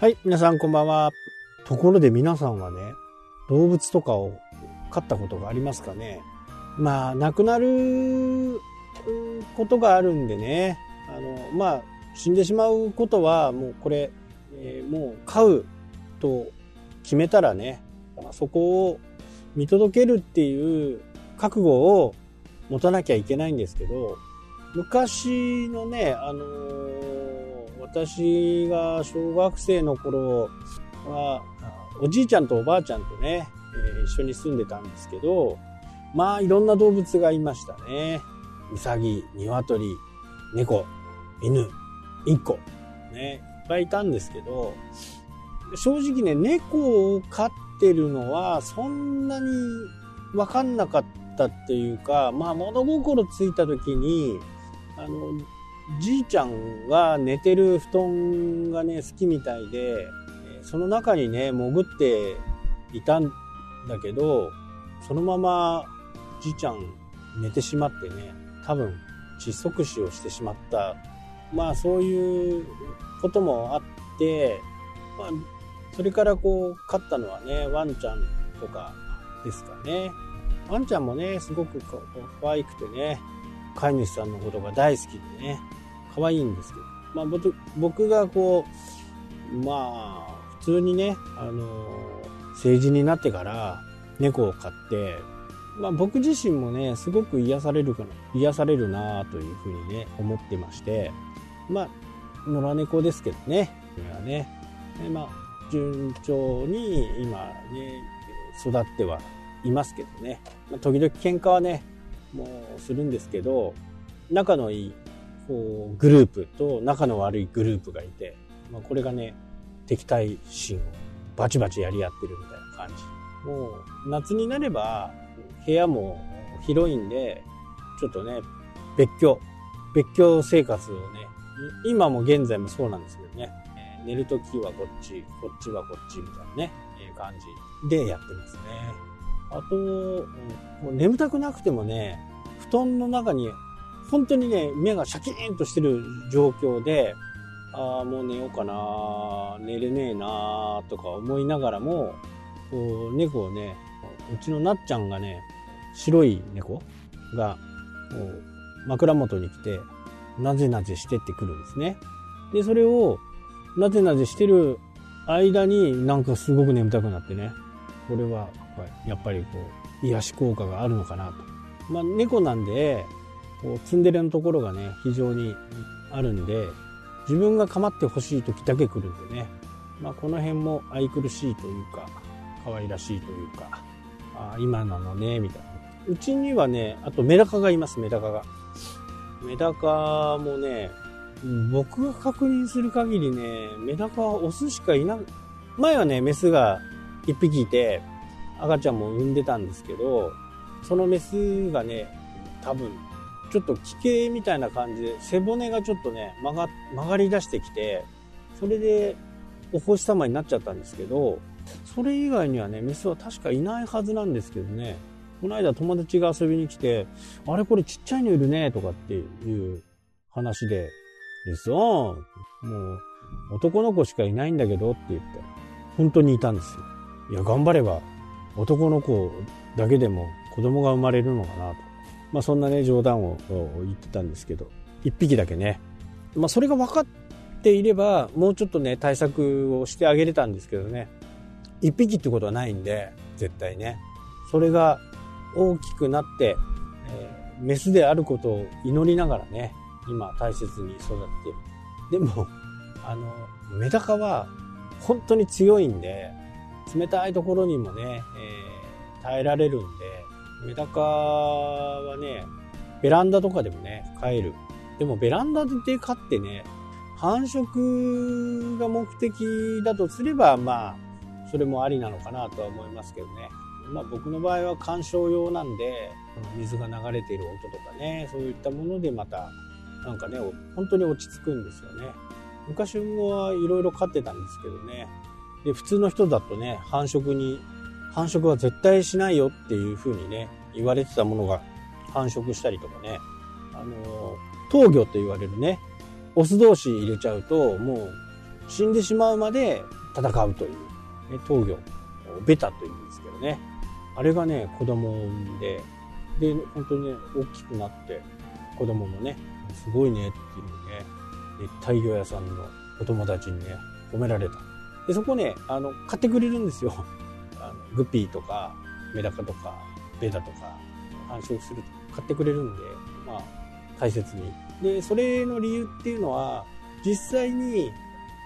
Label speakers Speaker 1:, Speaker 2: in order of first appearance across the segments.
Speaker 1: はい、皆さんこんばんは。ところで皆さんはね、動物とかを飼ったことがありますかね？まあ、亡くなることがあるんでね、あの、まあ、死んでしまうことはもうこれ、えー、もう飼うと決めたらね、そこを見届けるっていう覚悟を持たなきゃいけないんですけど、昔のね、あのー、私が小学生の頃は、おじいちゃんとおばあちゃんとね、えー、一緒に住んでたんですけど、まあいろんな動物がいましたね。うさぎ、鶏、猫、犬、インコ、ね、いっぱいいたんですけど、正直ね、猫を飼ってるのはそんなにわかんなかったっていうか、まあ物心ついた時に、あの、じいちゃんが寝てる布団がね、好きみたいで、その中にね、潜っていたんだけど、そのままじいちゃん寝てしまってね、多分窒息死をしてしまった。まあそういうこともあって、まあ、それからこう、飼ったのはね、ワンちゃんとかですかね。ワンちゃんもね、すごく可愛くてね、飼い主さんのことが大好きでね、可愛いんですけど、まあ僕がこう、まあ、普通にね、あの成人になってから猫を飼って、まあ僕自身もね、すごく癒されるかな、癒されるなというふうにね、思ってまして、まあ、野良猫ですけどね、これはね、まあ、順調に今ね、育ってはいますけどね、まあ、時々喧嘩はね、もうするんですけど、仲のいいこうグループと仲の悪いグループがいて、まあ、これがね、敵対心をバチバチやり合ってるみたいな感じ。もう夏になれば部屋も広いんで、ちょっとね、別居、別居生活をね、今も現在もそうなんですけどね、え、寝るときはこっち、こっちはこっちみたいなね、えー、感じでやってますね。あと、もう眠たくなくてもね、布団の中に本当にね、目がシャキーンとしてる状況で、ああ、もう寝ようかな、寝れねえなとか思いながらも、こう、猫をね、うちのなっちゃんがね、白い猫が、枕元に来て、なぜなぜしてってくるんですね。で、それを、なぜなぜしてる間になんかすごく眠たくなってね、これはやっぱりこう、癒し効果があるのかなと。まあ、猫なんで、こう、ツンデレのところがね、非常にあるんで、自分が構ってほしい時だけ来るんでね、まあ、この辺も愛くるしいというか、可愛らしいというか、あ今なのね、みたいな。うちにはね、あとメダカがいます、メダカが。メダカもね、僕が確認する限りね、メダカはオスしかいない、前はね、メスが一匹いて、赤ちゃんも産んでたんですけど、そのメスがね、多分、ちょっと奇形みたいな感じで、背骨がちょっとね、曲が、曲がり出してきて、それで、お星様になっちゃったんですけど、それ以外にはね、メスは確かいないはずなんですけどね、この間友達が遊びに来て、あれこれちっちゃいのいるね、とかっていう話で、ですよ。もう、男の子しかいないんだけどって言って、本当にいたんですよ。いや、頑張れば男の子だけでも子供が生まれるのかなと。まあそんなね、冗談を言ってたんですけど、一匹だけね。まあそれが分かっていれば、もうちょっとね、対策をしてあげれたんですけどね。一匹ってことはないんで、絶対ね。それが大きくなって、えー、メスであることを祈りながらね、今大切に育ってる。でも、あの、メダカは本当に強いんで、冷たいところにもね、えー、耐えられるんで、メダカはね、ベランダとかでもね、飼える。でもベランダで飼ってね、繁殖が目的だとすれば、まあ、それもありなのかなとは思いますけどね。まあ僕の場合は鑑賞用なんで、水が流れている音とかね、そういったものでまた、なんかね、本当に落ち着くんですよね。昔はいろいろ飼ってたんですけどね。で、普通の人だとね、繁殖に、繁殖は絶対しないよっていう風にね、言われてたものが繁殖したりとかね、あの、闘魚と言われるね、オス同士入れちゃうと、もう死んでしまうまで戦うという、ね、闘魚ベタというんですけどね。あれがね子供を産んでで本当にね大きくなって子供もねすごいねっていうね熱帯魚屋さんのお友達にね褒められた。でそこねあの買ってくれるんですよ。あのグピーとかメダカとかベタとか繁殖すると買ってくれるんでまあ大切に。でそれの理由っていうのは実際に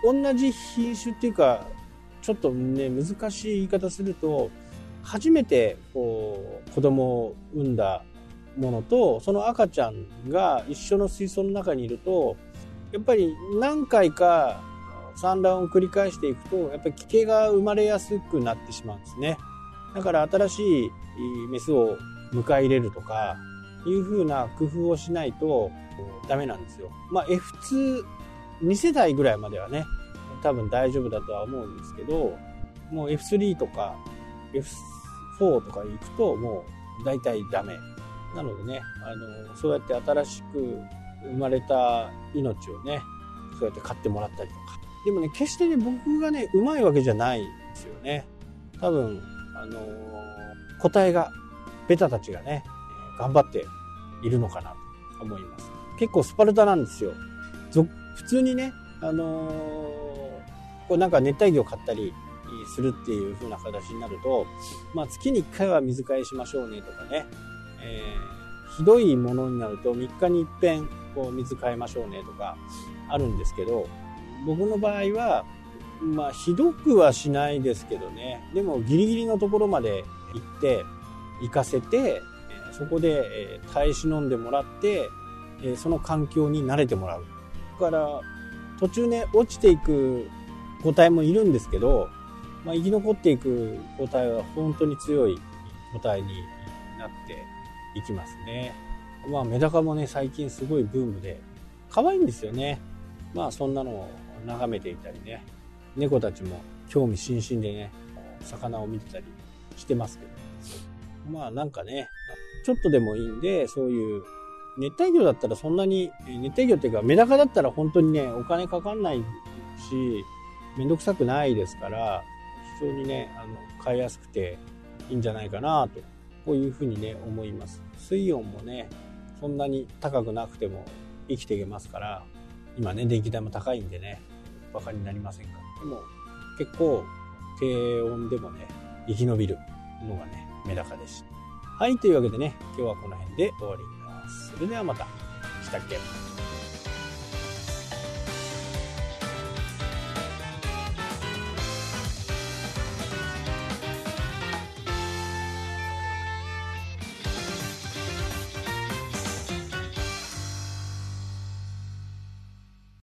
Speaker 1: 同じ品種っていうかちょっとね難しい言い方すると初めてこう子供を産んだものとその赤ちゃんが一緒の水槽の中にいるとやっぱり何回か産卵を繰り返していくとやっぱり奇形が生まれやすくなってしまうんですね。だから新しいメスを迎え入れるとかいう風な工夫をしないとダメなんですよ。まあ F22 世代ぐらいまではね多分大丈夫だとは思うんですけどもう F3 とか F4 とか行くともう大体ダメ。なのでねあのそうやって新しく生まれた命をねそうやって飼ってもらったりとか。でもね決してね僕がねうまいわけじゃないんですよね。多分あの個体がベタたちがね頑張っているのかなと思います。結構スパルタなんですよ。普通にねあのー、こうなんか熱帯魚を買ったりするっていう風な形になると、まあ、月に1回は水替えしましょうねとかね、えー、ひどいものになると3日に一遍こう水替えましょうねとかあるんですけど僕の場合はまあひどくはしないですけどねでもギリギリのところまで行って行かせてそこで耐え忍んでもらってその環境に慣れてもらうだから途中ね落ちていく個体もいるんですけど、まあ、生き残っていく個体は本当に強い個体になっていきますね。まあメダカもね最近すごいブームで可愛いんですよね。まあそんなのを眺めていたりね。猫たちも興味津々でね魚を見てたりしてますけど。まあなんかねちょっとでもいいんでそういう熱帯魚だったらそんなに、熱帯魚っていうかメダカだったら本当にね、お金かかんないし、めんどくさくないですから、非常にね、あの、買いやすくていいんじゃないかなと、こういうふうにね、思います。水温もね、そんなに高くなくても生きていけますから、今ね、電気代も高いんでね、バカになりませんか？でも、結構、低温でもね、生き延びるのがね、メダカです。はい、というわけでね、今日はこの辺で終わりますそれではまた。来たっけ